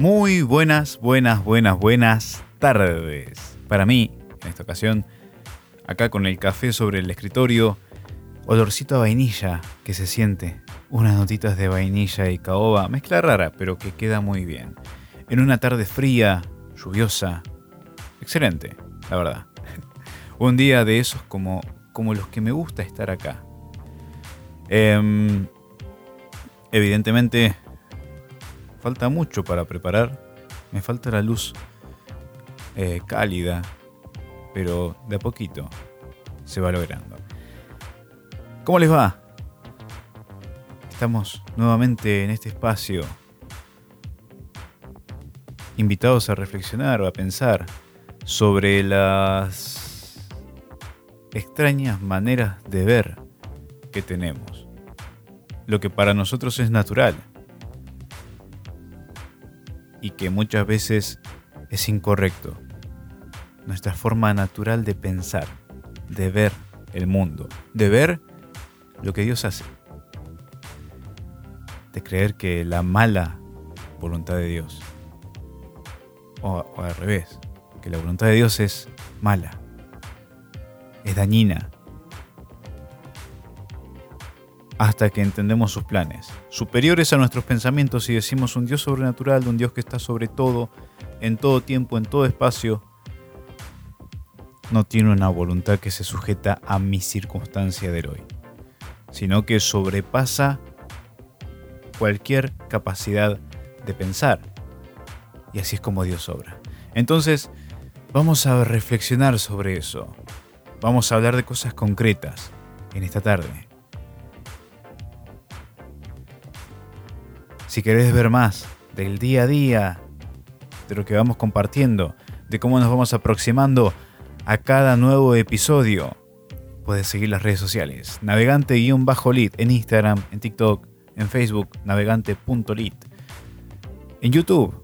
Muy buenas, buenas, buenas, buenas tardes. Para mí, en esta ocasión, acá con el café sobre el escritorio, olorcito a vainilla que se siente, unas notitas de vainilla y caoba, mezcla rara, pero que queda muy bien. En una tarde fría, lluviosa, excelente, la verdad. Un día de esos como, como los que me gusta estar acá. Em, evidentemente, falta mucho para preparar. Me falta la luz eh, cálida, pero de a poquito se va logrando. ¿Cómo les va? Estamos nuevamente en este espacio invitados a reflexionar o a pensar sobre las extrañas maneras de ver que tenemos. Lo que para nosotros es natural y que muchas veces es incorrecto. Nuestra forma natural de pensar, de ver el mundo, de ver lo que Dios hace, de creer que la mala voluntad de Dios, o, al revés, que la voluntad de Dios es mala, es dañina, hasta que entendemos sus planes, superiores a nuestros pensamientos y decimos un Dios sobrenatural, un Dios que está sobre todo, en todo tiempo, en todo espacio, no tiene una voluntad que se sujeta a mi circunstancia del hoy, sino que sobrepasa cualquier capacidad de pensar. Y así es como Dios obra. Entonces, vamos a reflexionar sobre eso. Vamos a hablar de cosas concretas en esta tarde. Si querés ver más del día a día, de lo que vamos compartiendo, de cómo nos vamos aproximando a cada nuevo episodio, puedes seguir las redes sociales. Navegante-lit en Instagram, en TikTok, en Facebook, navegante.lit. En YouTube,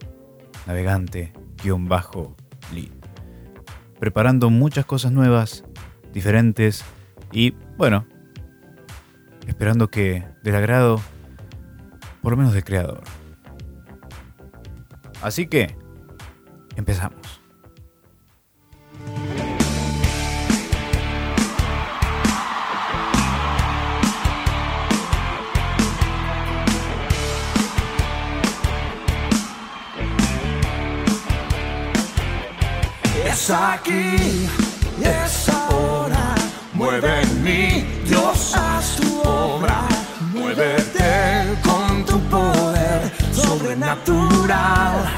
navegante-lit. Preparando muchas cosas nuevas, diferentes y, bueno, esperando que del agrado por lo menos de creador. Así que, empezamos. Es aquí, es sobrenatural.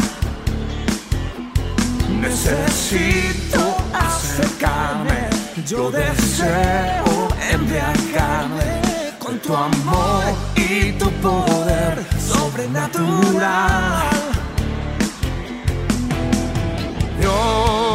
Necesito acercarme, yo deseo embriagarme con tu amor y tu poder sobrenatural. Dios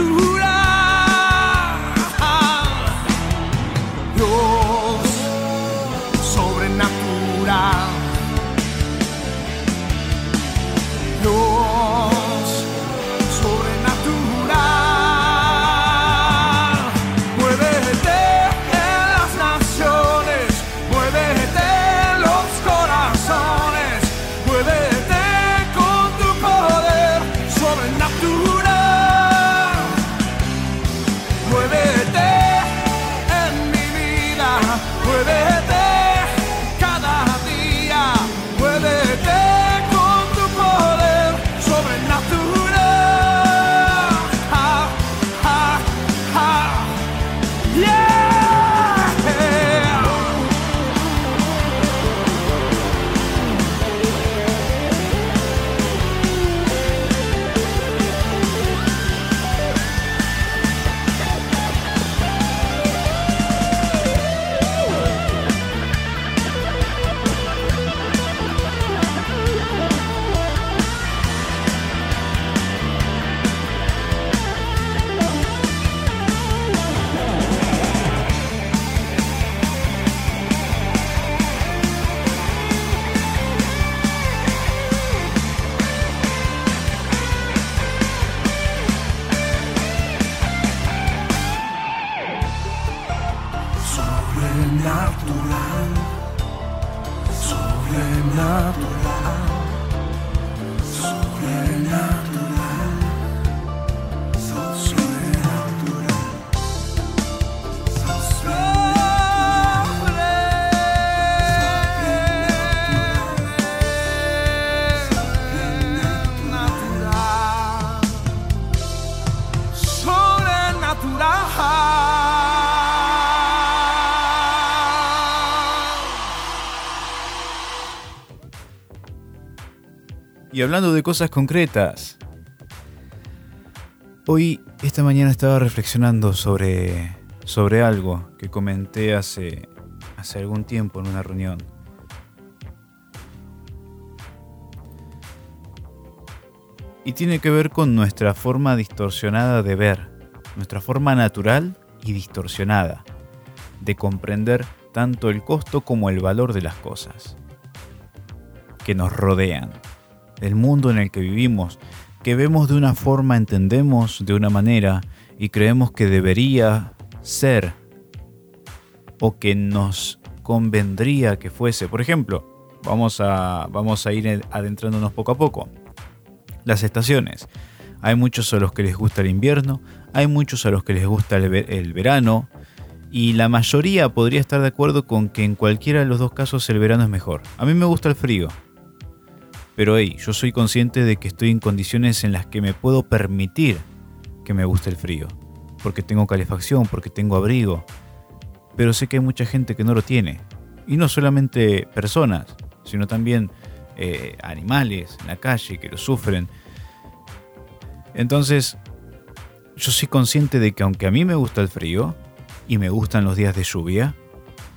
sobrenatural. Y hablando de cosas concretas, hoy, esta mañana estaba reflexionando sobre, sobre algo que comenté hace, hace algún tiempo en una reunión. Y tiene que ver con nuestra forma distorsionada de ver, nuestra forma natural y distorsionada de comprender tanto el costo como el valor de las cosas que nos rodean, el mundo en el que vivimos, que vemos de una forma, entendemos de una manera y creemos que debería ser o que nos convendría que fuese. Por ejemplo, vamos a, vamos a ir adentrándonos poco a poco. Las estaciones. Hay muchos a los que les gusta el invierno, hay muchos a los que les gusta el, verano, y la mayoría podría estar de acuerdo con que en cualquiera de los dos casos el verano es mejor. A mí me gusta el frío, pero hey, yo soy consciente de que estoy en condiciones en las que me puedo permitir que me guste el frío, porque tengo calefacción, porque tengo abrigo, pero sé que hay mucha gente que no lo tiene, y no solamente personas, sino también eh, animales en la calle que lo sufren. Entonces, yo soy consciente de que aunque a mí me gusta el frío y me gustan los días de lluvia,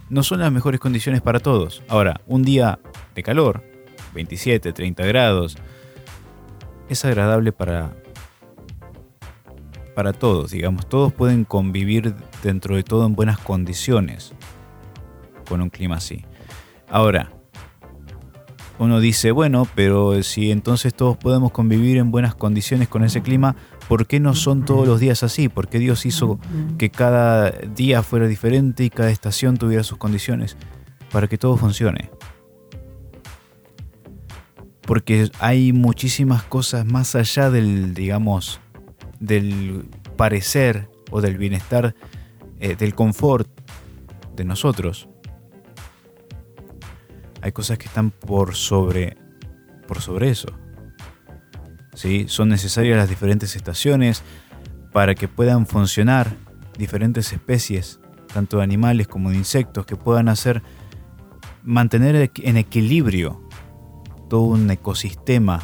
no son las mejores condiciones para todos. Ahora, un día de calor, 27, 30 grados, es agradable para para todos, digamos, todos pueden convivir dentro de todo en buenas condiciones con un clima así. Ahora, uno dice, bueno, pero si entonces todos podemos convivir en buenas condiciones con ese clima, ¿por qué no son todos los días así? ¿Por qué Dios hizo que cada día fuera diferente y cada estación tuviera sus condiciones? Para que todo funcione. Porque hay muchísimas cosas más allá del, digamos, del parecer o del bienestar, eh, del confort de nosotros hay cosas que están por sobre, por sobre eso. ¿Sí? Son necesarias las diferentes estaciones para que puedan funcionar diferentes especies, tanto de animales como de insectos, que puedan hacer mantener en equilibrio todo un ecosistema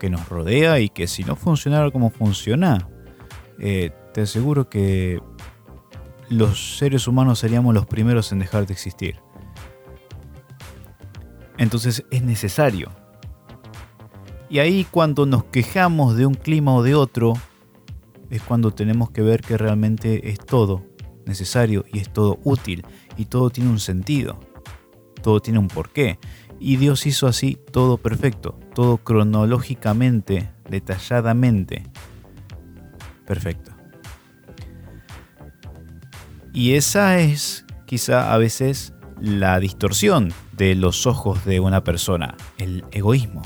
que nos rodea y que si no funcionara como funciona, eh, te aseguro que los seres humanos seríamos los primeros en dejar de existir. Entonces es necesario. Y ahí cuando nos quejamos de un clima o de otro, es cuando tenemos que ver que realmente es todo necesario y es todo útil y todo tiene un sentido, todo tiene un porqué. Y Dios hizo así todo perfecto, todo cronológicamente, detalladamente perfecto. Y esa es quizá a veces la distorsión de los ojos de una persona, el egoísmo.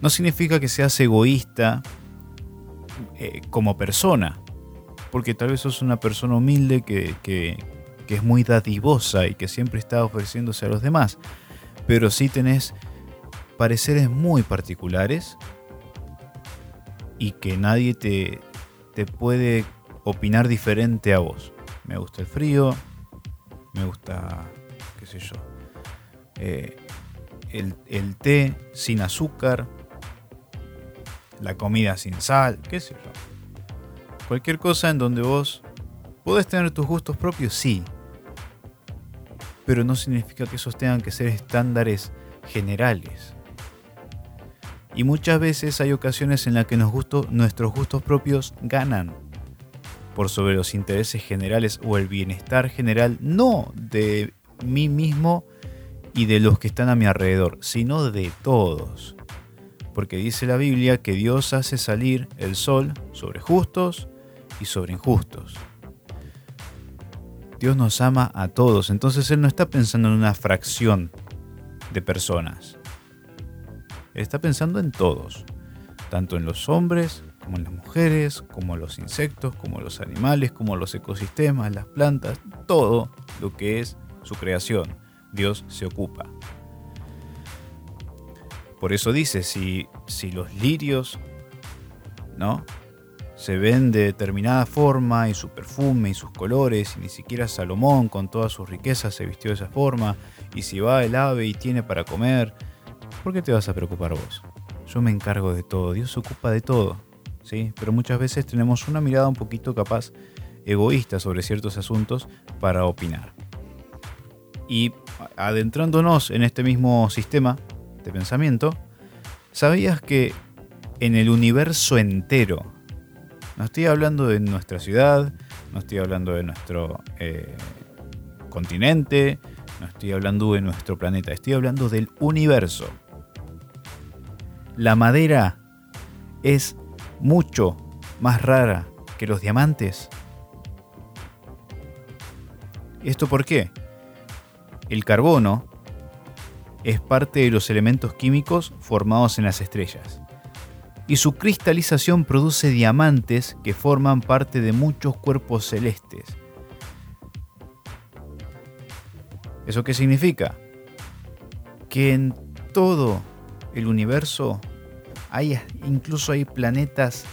No significa que seas egoísta eh, como persona, porque tal vez sos una persona humilde que, que, es muy dadivosa y que siempre está ofreciéndose a los demás, pero sí tenés pareceres muy particulares y que nadie te, te puede opinar diferente a vos. Me gusta el frío, me gusta, qué sé yo, eh, el, té sin azúcar, la comida sin sal, qué sé yo. Cualquier cosa en donde vos podés tener tus gustos propios, sí. Pero no significa que esos tengan que ser estándares generales. Y muchas veces hay ocasiones en las que nos nuestros gustos propios ganan por sobre los intereses generales o el bienestar general, no de mí mismo y de los que están a mi alrededor, sino de todos. Porque dice la Biblia que Dios hace salir el sol sobre justos y sobre injustos. Dios nos ama a todos, entonces Él no está pensando en una fracción de personas. Él está pensando en todos, tanto en los hombres como en las mujeres, como los insectos, como los animales, como los ecosistemas, las plantas, todo lo que es su creación. Dios se ocupa. Por eso dice, si, si los lirios, ¿no? Se ven de determinada forma y su perfume y sus colores, y ni siquiera Salomón con todas sus riquezas se vistió de esa forma, y si va el ave y tiene para comer, ¿por qué te vas a preocupar vos? Yo me encargo de todo, Dios se ocupa de todo, ¿sí? Pero muchas veces tenemos una mirada un poquito capaz egoísta sobre ciertos asuntos para opinar. Y adentrándonos en este mismo sistema de pensamiento, ¿sabías que en el universo entero, no estoy hablando de nuestra ciudad, no estoy hablando de nuestro eh, continente, no estoy hablando de nuestro planeta, estoy hablando del universo. La madera es mucho más rara que los diamantes. ¿Esto por qué? El carbono es parte de los elementos químicos formados en las estrellas y su cristalización produce diamantes que forman parte de muchos cuerpos celestes. ¿Eso qué significa? Que en todo el universo hay incluso hay planetas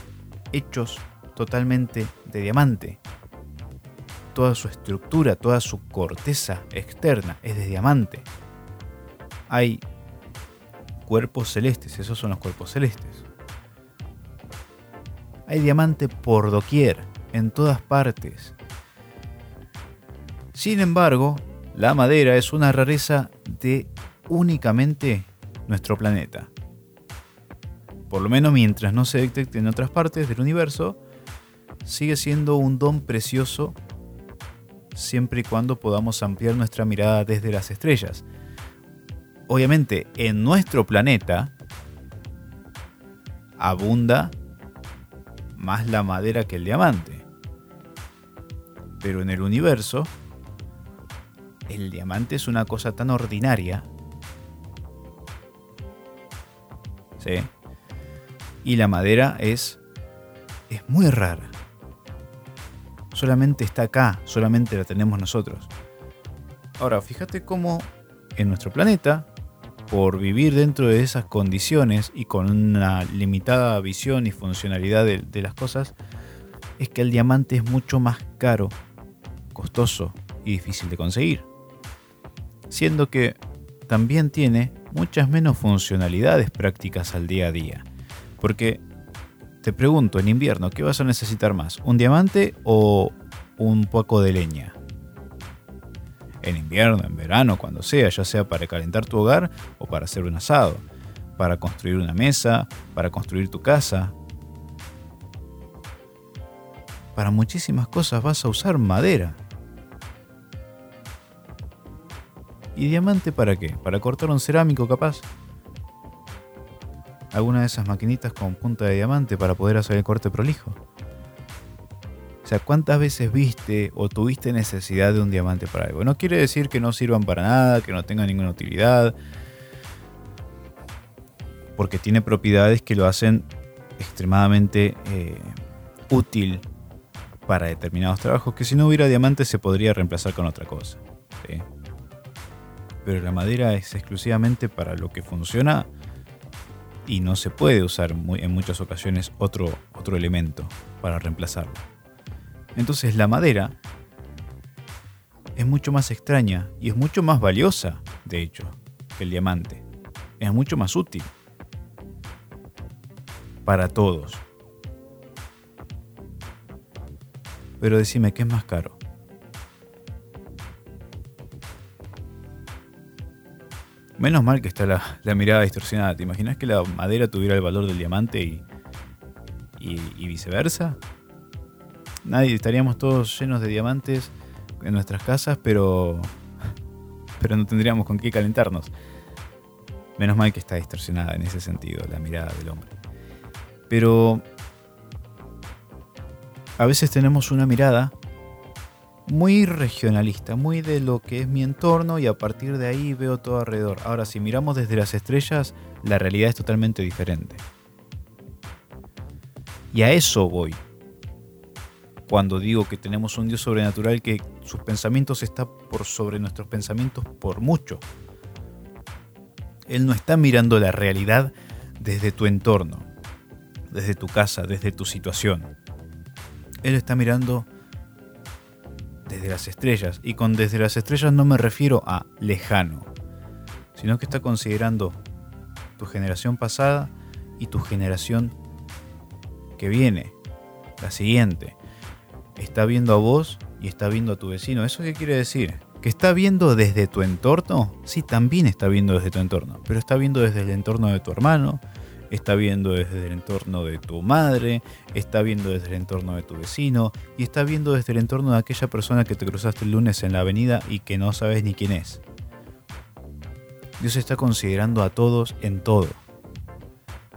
hechos totalmente de diamante. Toda su estructura, toda su corteza externa es de diamante. Hay cuerpos celestes, esos son los cuerpos celestes. Hay diamante por doquier, en todas partes. Sin embargo, la madera es una rareza de únicamente nuestro planeta. Por lo menos mientras no se detecte en otras partes del universo, sigue siendo un don precioso siempre y cuando podamos ampliar nuestra mirada desde las estrellas. Obviamente, en nuestro planeta abunda más la madera que el diamante. Pero en el universo, el diamante es una cosa tan ordinaria. ¿Sí? Y la madera es es muy rara. Solamente está acá, solamente la tenemos nosotros. Ahora, fíjate cómo en nuestro planeta por vivir dentro de esas condiciones y con una limitada visión y funcionalidad de, las cosas, es que el diamante es mucho más caro, costoso y difícil de conseguir. Siendo que también tiene muchas menos funcionalidades prácticas al día a día. Porque te pregunto, en invierno, ¿qué vas a necesitar más? ¿Un diamante o un poco de leña? En invierno, en verano, cuando sea, ya sea para calentar tu hogar o para hacer un asado, para construir una mesa, para construir tu casa. Para muchísimas cosas vas a usar madera. ¿Y diamante para qué? ¿Para cortar un cerámico capaz? ¿Alguna de esas maquinitas con punta de diamante para poder hacer el corte prolijo? Sea, ¿cuántas veces viste o tuviste necesidad de un diamante para algo? No quiere decir que no sirvan para nada, que no tengan ninguna utilidad, porque tiene propiedades que lo hacen extremadamente eh, útil para determinados trabajos, que si no hubiera diamantes se podría reemplazar con otra cosa. Pero la madera es exclusivamente para lo que funciona y no se puede usar en muchas ocasiones otro, otro elemento para reemplazarlo. Entonces la madera es mucho más extraña y es mucho más valiosa, de hecho, que el diamante. Es mucho más útil para todos. Pero decime, ¿qué es más caro? Menos mal que está la, mirada distorsionada. ¿Te imaginas que la madera tuviera el valor del diamante y, y viceversa? Nadie estaríamos todos llenos de diamantes en nuestras casas, pero pero no tendríamos con qué calentarnos. Menos mal que está distorsionada en ese sentido la mirada del hombre. Pero a veces tenemos una mirada muy regionalista, muy de lo que es mi entorno y a partir de ahí veo todo alrededor. Ahora, si miramos desde las estrellas, la realidad es totalmente diferente. Y a eso voy cuando digo que tenemos un Dios sobrenatural que sus pensamientos están por sobre nuestros pensamientos por mucho. Él no está mirando la realidad desde tu entorno, desde tu casa, desde tu situación. Él está mirando desde las estrellas. Y con desde las estrellas no me refiero a lejano, sino que está considerando tu generación pasada y tu generación que viene, la siguiente. Está viendo a vos y está viendo a tu vecino. ¿Eso qué quiere decir? ¿Que está viendo desde tu entorno? Sí, también está viendo desde tu entorno, pero está viendo desde el entorno de tu hermano, está viendo desde el entorno de tu madre, está viendo desde el entorno de tu vecino y está viendo desde el entorno de aquella persona que te cruzaste el lunes en la avenida y que no sabes ni quién es. Dios está considerando a todos en todo,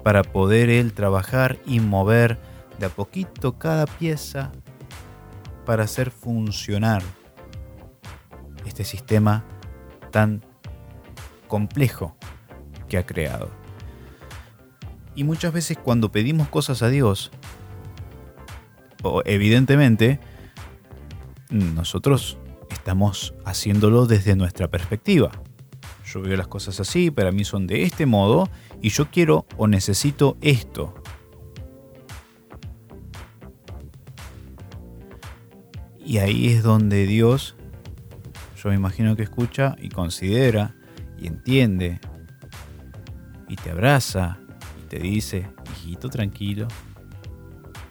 para poder Él trabajar y mover de a poquito cada pieza para hacer funcionar este sistema tan complejo que ha creado. Y muchas veces cuando pedimos cosas a Dios, evidentemente, nosotros estamos haciéndolo desde nuestra perspectiva. Yo veo las cosas así, para mí son de este modo, y yo quiero o necesito esto. Y ahí es donde Dios, yo me imagino que escucha y considera y entiende y te abraza y te dice, hijito tranquilo,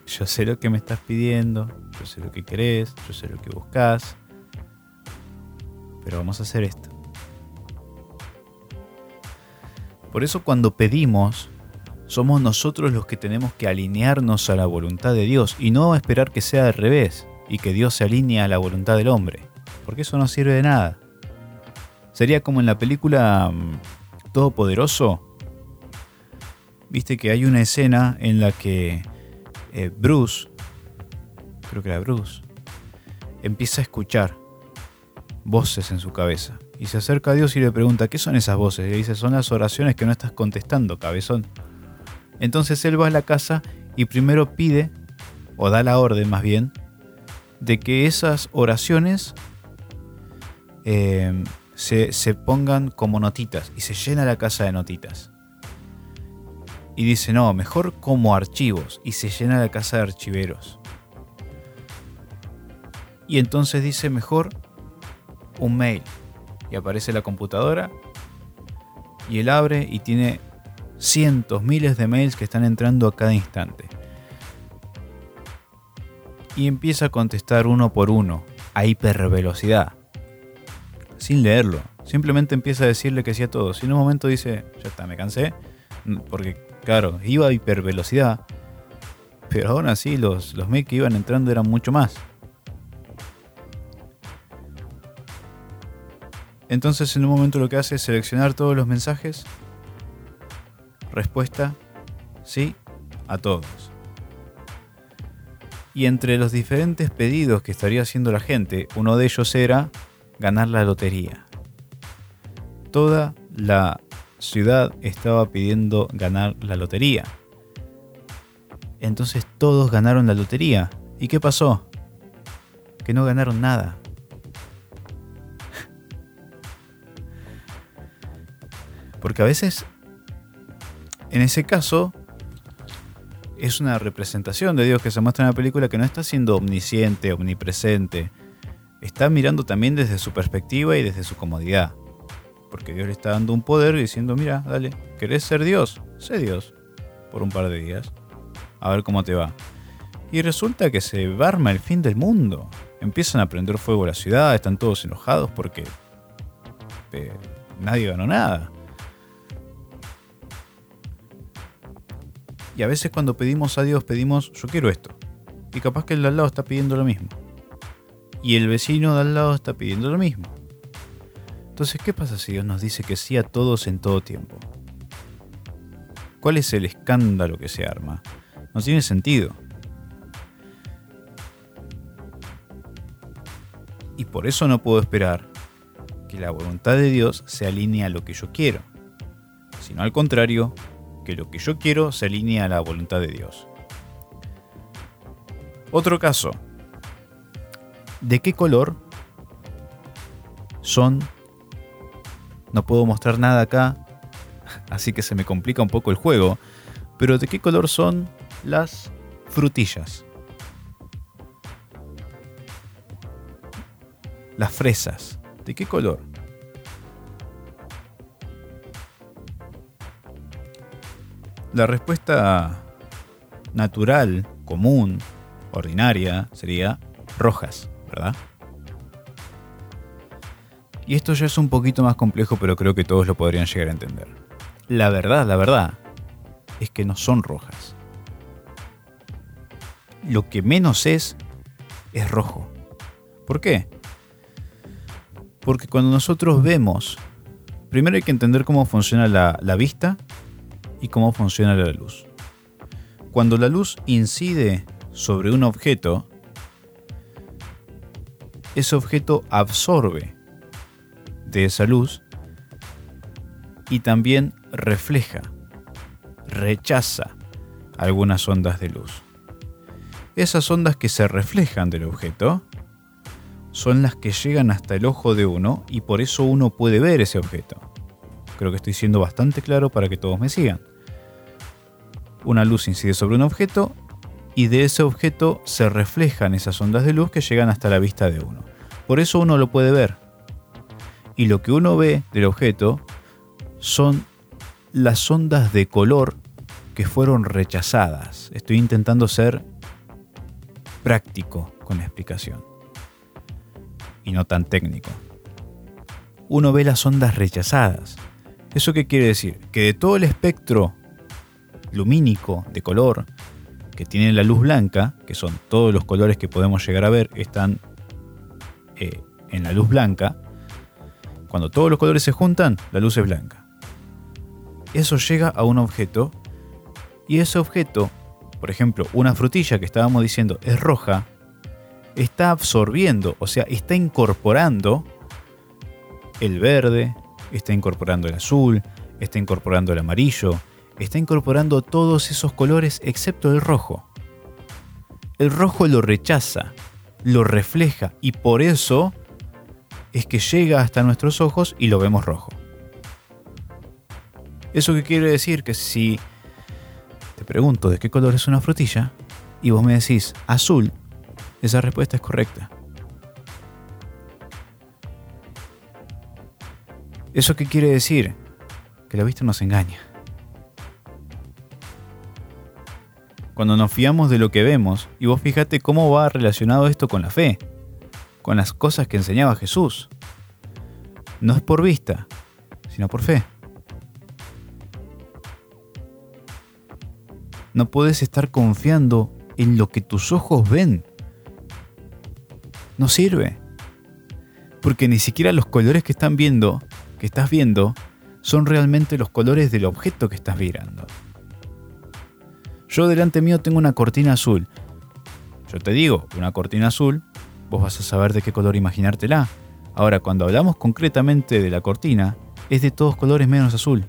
yo sé lo que me estás pidiendo, yo sé lo que querés, yo sé lo que buscas, pero vamos a hacer esto. Por eso cuando pedimos, somos nosotros los que tenemos que alinearnos a la voluntad de Dios y no esperar que sea al revés y que Dios se alinee a la voluntad del hombre, porque eso no sirve de nada. Sería como en la película mm, Todopoderoso. Viste que hay una escena en la que eh, Bruce, creo que era Bruce, empieza a escuchar voces en su cabeza. Y se acerca a Dios y le pregunta, ¿qué son esas voces? Y le dice, son las oraciones que no estás contestando, cabezón. Entonces él va a la casa y primero pide, o da la orden más bien, de que esas oraciones eh, se, se pongan como notitas y se llena la casa de notitas. Y dice, no, mejor como archivos y se llena la casa de archiveros. Y entonces dice, mejor un mail. Y aparece la computadora y él abre y tiene cientos, miles de mails que están entrando a cada instante y empieza a contestar uno por uno, a hipervelocidad, sin leerlo. Simplemente empieza a decirle que sí a todos. Y en un momento dice, ya está, me cansé, porque claro, iba a hipervelocidad, pero aún así los, los que iban entrando eran mucho más. Entonces en un momento lo que hace es seleccionar todos los mensajes, respuesta, sí, a todos. Y entre los diferentes pedidos que estaría haciendo la gente, uno de ellos era ganar la lotería. Toda la ciudad estaba pidiendo ganar la lotería. Entonces todos ganaron la lotería. ¿Y qué pasó? Que no ganaron nada. Porque a veces, en ese caso, es una representación de Dios que se muestra en la película que no está siendo omnisciente, omnipresente. Está mirando también desde su perspectiva y desde su comodidad. Porque Dios le está dando un poder diciendo, mira, dale, ¿querés ser Dios? Sé Dios. Por un par de días. A ver cómo te va. Y resulta que se arma el fin del mundo. Empiezan a prender fuego a la ciudad, están todos enojados porque eh, nadie ganó nada. Y a veces cuando pedimos a Dios pedimos, yo quiero esto. Y capaz que el de al lado está pidiendo lo mismo. Y el vecino de al lado está pidiendo lo mismo. Entonces, ¿qué pasa si Dios nos dice que sí a todos en todo tiempo? ¿Cuál es el escándalo que se arma? No tiene sentido. Y por eso no puedo esperar que la voluntad de Dios se alinee a lo que yo quiero, sino al contrario, que lo que yo quiero se alinea a la voluntad de Dios. Otro caso. ¿De qué color son? No puedo mostrar nada acá, así que se me complica un poco el juego. Pero ¿de qué color son las frutillas? Las fresas. ¿De qué color? La respuesta natural, común, ordinaria, sería rojas, ¿verdad? Y esto ya es un poquito más complejo, pero creo que todos lo podrían llegar a entender. La verdad, la verdad, es que no son rojas. Lo que menos es, es rojo. ¿Por qué? Porque cuando nosotros vemos, primero hay que entender cómo funciona la, la vista y cómo funciona la luz. Cuando la luz incide sobre un objeto, ese objeto absorbe de esa luz y también refleja, rechaza algunas ondas de luz. Esas ondas que se reflejan del objeto son las que llegan hasta el ojo de uno y por eso uno puede ver ese objeto. Creo que estoy siendo bastante claro para que todos me sigan. Una luz incide sobre un objeto y de ese objeto se reflejan esas ondas de luz que llegan hasta la vista de uno. Por eso uno lo puede ver. Y lo que uno ve del objeto son las ondas de color que fueron rechazadas. Estoy intentando ser práctico con la explicación y no tan técnico. Uno ve las ondas rechazadas. ¿Eso qué quiere decir? Que de todo el espectro lumínico de color que tiene la luz blanca, que son todos los colores que podemos llegar a ver, están eh, en la luz blanca. Cuando todos los colores se juntan, la luz es blanca. Eso llega a un objeto y ese objeto, por ejemplo, una frutilla que estábamos diciendo es roja, está absorbiendo, o sea, está incorporando el verde, está incorporando el azul, está incorporando el amarillo, está incorporando todos esos colores excepto el rojo. El rojo lo rechaza, lo refleja y por eso es que llega hasta nuestros ojos y lo vemos rojo. ¿Eso qué quiere decir? Que si te pregunto de qué color es una frutilla y vos me decís azul, esa respuesta es correcta. ¿Eso qué quiere decir? Que la vista nos engaña. Cuando nos fiamos de lo que vemos, y vos fíjate cómo va relacionado esto con la fe, con las cosas que enseñaba Jesús. No es por vista, sino por fe. No puedes estar confiando en lo que tus ojos ven. No sirve. Porque ni siquiera los colores que están viendo, que estás viendo, son realmente los colores del objeto que estás mirando. Yo delante mío tengo una cortina azul. Yo te digo, una cortina azul, vos vas a saber de qué color imaginártela. Ahora, cuando hablamos concretamente de la cortina, es de todos colores menos azul.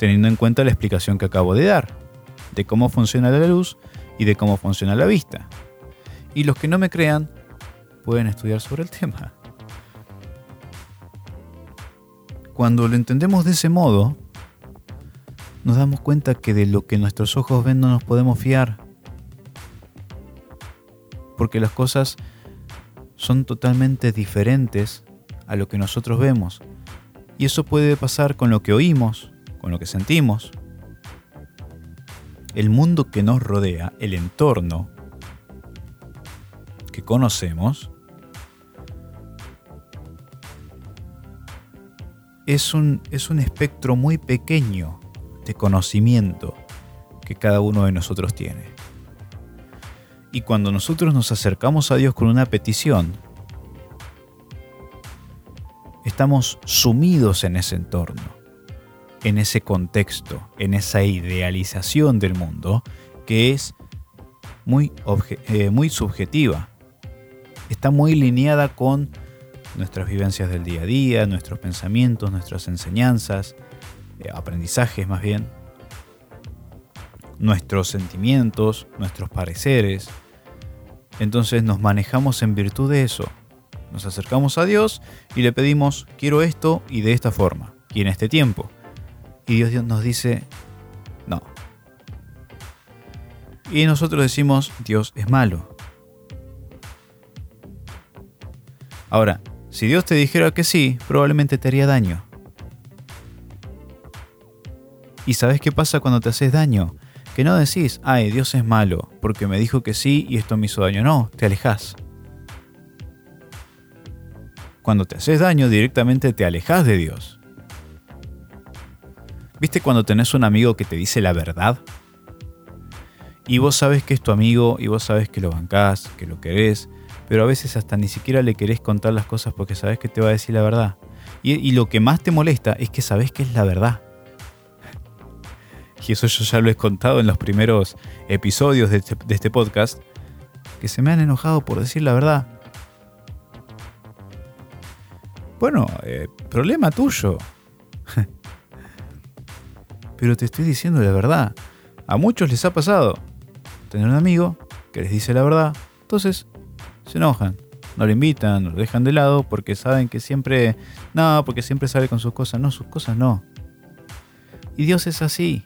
Teniendo en cuenta la explicación que acabo de dar, de cómo funciona la luz y de cómo funciona la vista. Y los que no me crean, pueden estudiar sobre el tema. Cuando lo entendemos de ese modo, nos damos cuenta que de lo que nuestros ojos ven no nos podemos fiar. Porque las cosas son totalmente diferentes a lo que nosotros vemos. Y eso puede pasar con lo que oímos, con lo que sentimos. El mundo que nos rodea, el entorno que conocemos, es un, es un espectro muy pequeño de conocimiento que cada uno de nosotros tiene. Y cuando nosotros nos acercamos a Dios con una petición, estamos sumidos en ese entorno, en ese contexto, en esa idealización del mundo que es muy, eh, muy subjetiva. Está muy lineada con nuestras vivencias del día a día, nuestros pensamientos, nuestras enseñanzas, eh, aprendizajes más bien, nuestros sentimientos, nuestros pareceres. Entonces nos manejamos en virtud de eso. Nos acercamos a Dios y le pedimos, quiero esto y de esta forma, y en este tiempo. Y Dios nos dice, no. Y nosotros decimos, Dios es malo. Ahora, si Dios te dijera que sí, probablemente te haría daño. ¿Y sabes qué pasa cuando te haces daño? Que no decís, ay, Dios es malo, porque me dijo que sí y esto me hizo daño. No, te alejas. Cuando te haces daño, directamente te alejas de Dios. ¿Viste cuando tenés un amigo que te dice la verdad? Y vos sabes que es tu amigo y vos sabes que lo bancás, que lo querés, pero a veces hasta ni siquiera le querés contar las cosas porque sabes que te va a decir la verdad. Y, lo que más te molesta es que sabes que es la verdad. Y eso yo ya lo he contado en los primeros episodios de este, este podcast, que se me han enojado por decir la verdad. Bueno, eh, problema tuyo. Pero te estoy diciendo la verdad. A muchos les ha pasado tener un amigo que les dice la verdad, entonces se enojan, no lo invitan, lo dejan de lado porque saben que siempre, no, porque siempre sale con sus cosas, no, sus cosas no. Y Dios es así.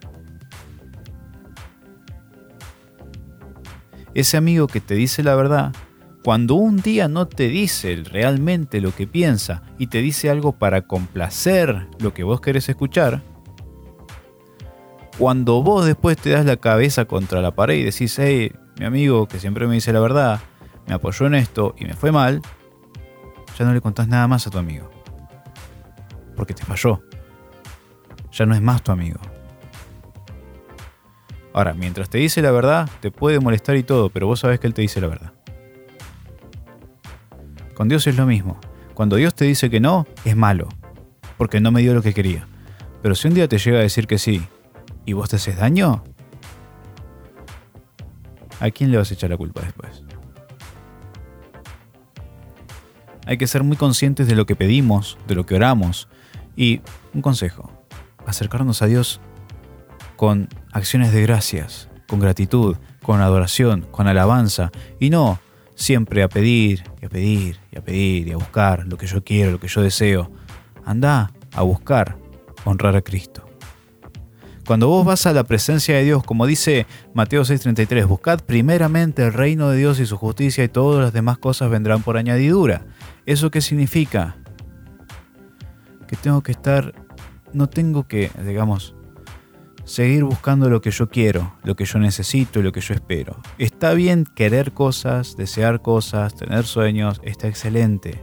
Ese amigo que te dice la verdad, cuando un día no te dice realmente lo que piensa y te dice algo para complacer lo que vos querés escuchar, cuando vos después te das la cabeza contra la pared y decís, hey, mi amigo que siempre me dice la verdad, me apoyó en esto y me fue mal, ya no le contás nada más a tu amigo. Porque te falló. Ya no es más tu amigo. Ahora, mientras te dice la verdad, te puede molestar y todo, pero vos sabés que Él te dice la verdad. Con Dios es lo mismo. Cuando Dios te dice que no, es malo, porque no me dio lo que quería. Pero si un día te llega a decir que sí, y vos te haces daño, ¿a quién le vas a echar la culpa después? Hay que ser muy conscientes de lo que pedimos, de lo que oramos. Y un consejo, acercarnos a Dios con acciones de gracias, con gratitud, con adoración, con alabanza, y no siempre a pedir y a pedir y a pedir y a buscar lo que yo quiero, lo que yo deseo. Anda a buscar honrar a Cristo. Cuando vos vas a la presencia de Dios, como dice Mateo 6:33, buscad primeramente el reino de Dios y su justicia y todas las demás cosas vendrán por añadidura. ¿Eso qué significa? Que tengo que estar, no tengo que, digamos, seguir buscando lo que yo quiero, lo que yo necesito y lo que yo espero. Está bien querer cosas, desear cosas, tener sueños, está excelente.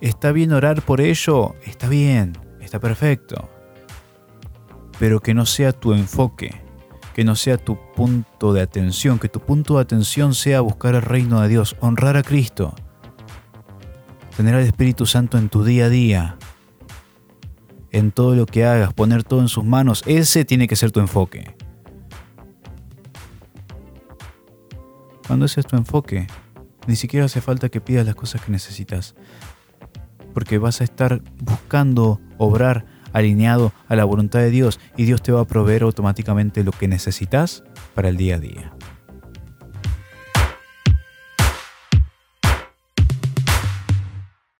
Está bien orar por ello, está bien, está perfecto pero que no sea tu enfoque, que no sea tu punto de atención, que tu punto de atención sea buscar el reino de Dios, honrar a Cristo, tener al Espíritu Santo en tu día a día, en todo lo que hagas, poner todo en sus manos, ese tiene que ser tu enfoque. Cuando ese es tu enfoque, ni siquiera hace falta que pidas las cosas que necesitas, porque vas a estar buscando obrar alineado a la voluntad de Dios y Dios te va a proveer automáticamente lo que necesitas para el día a día.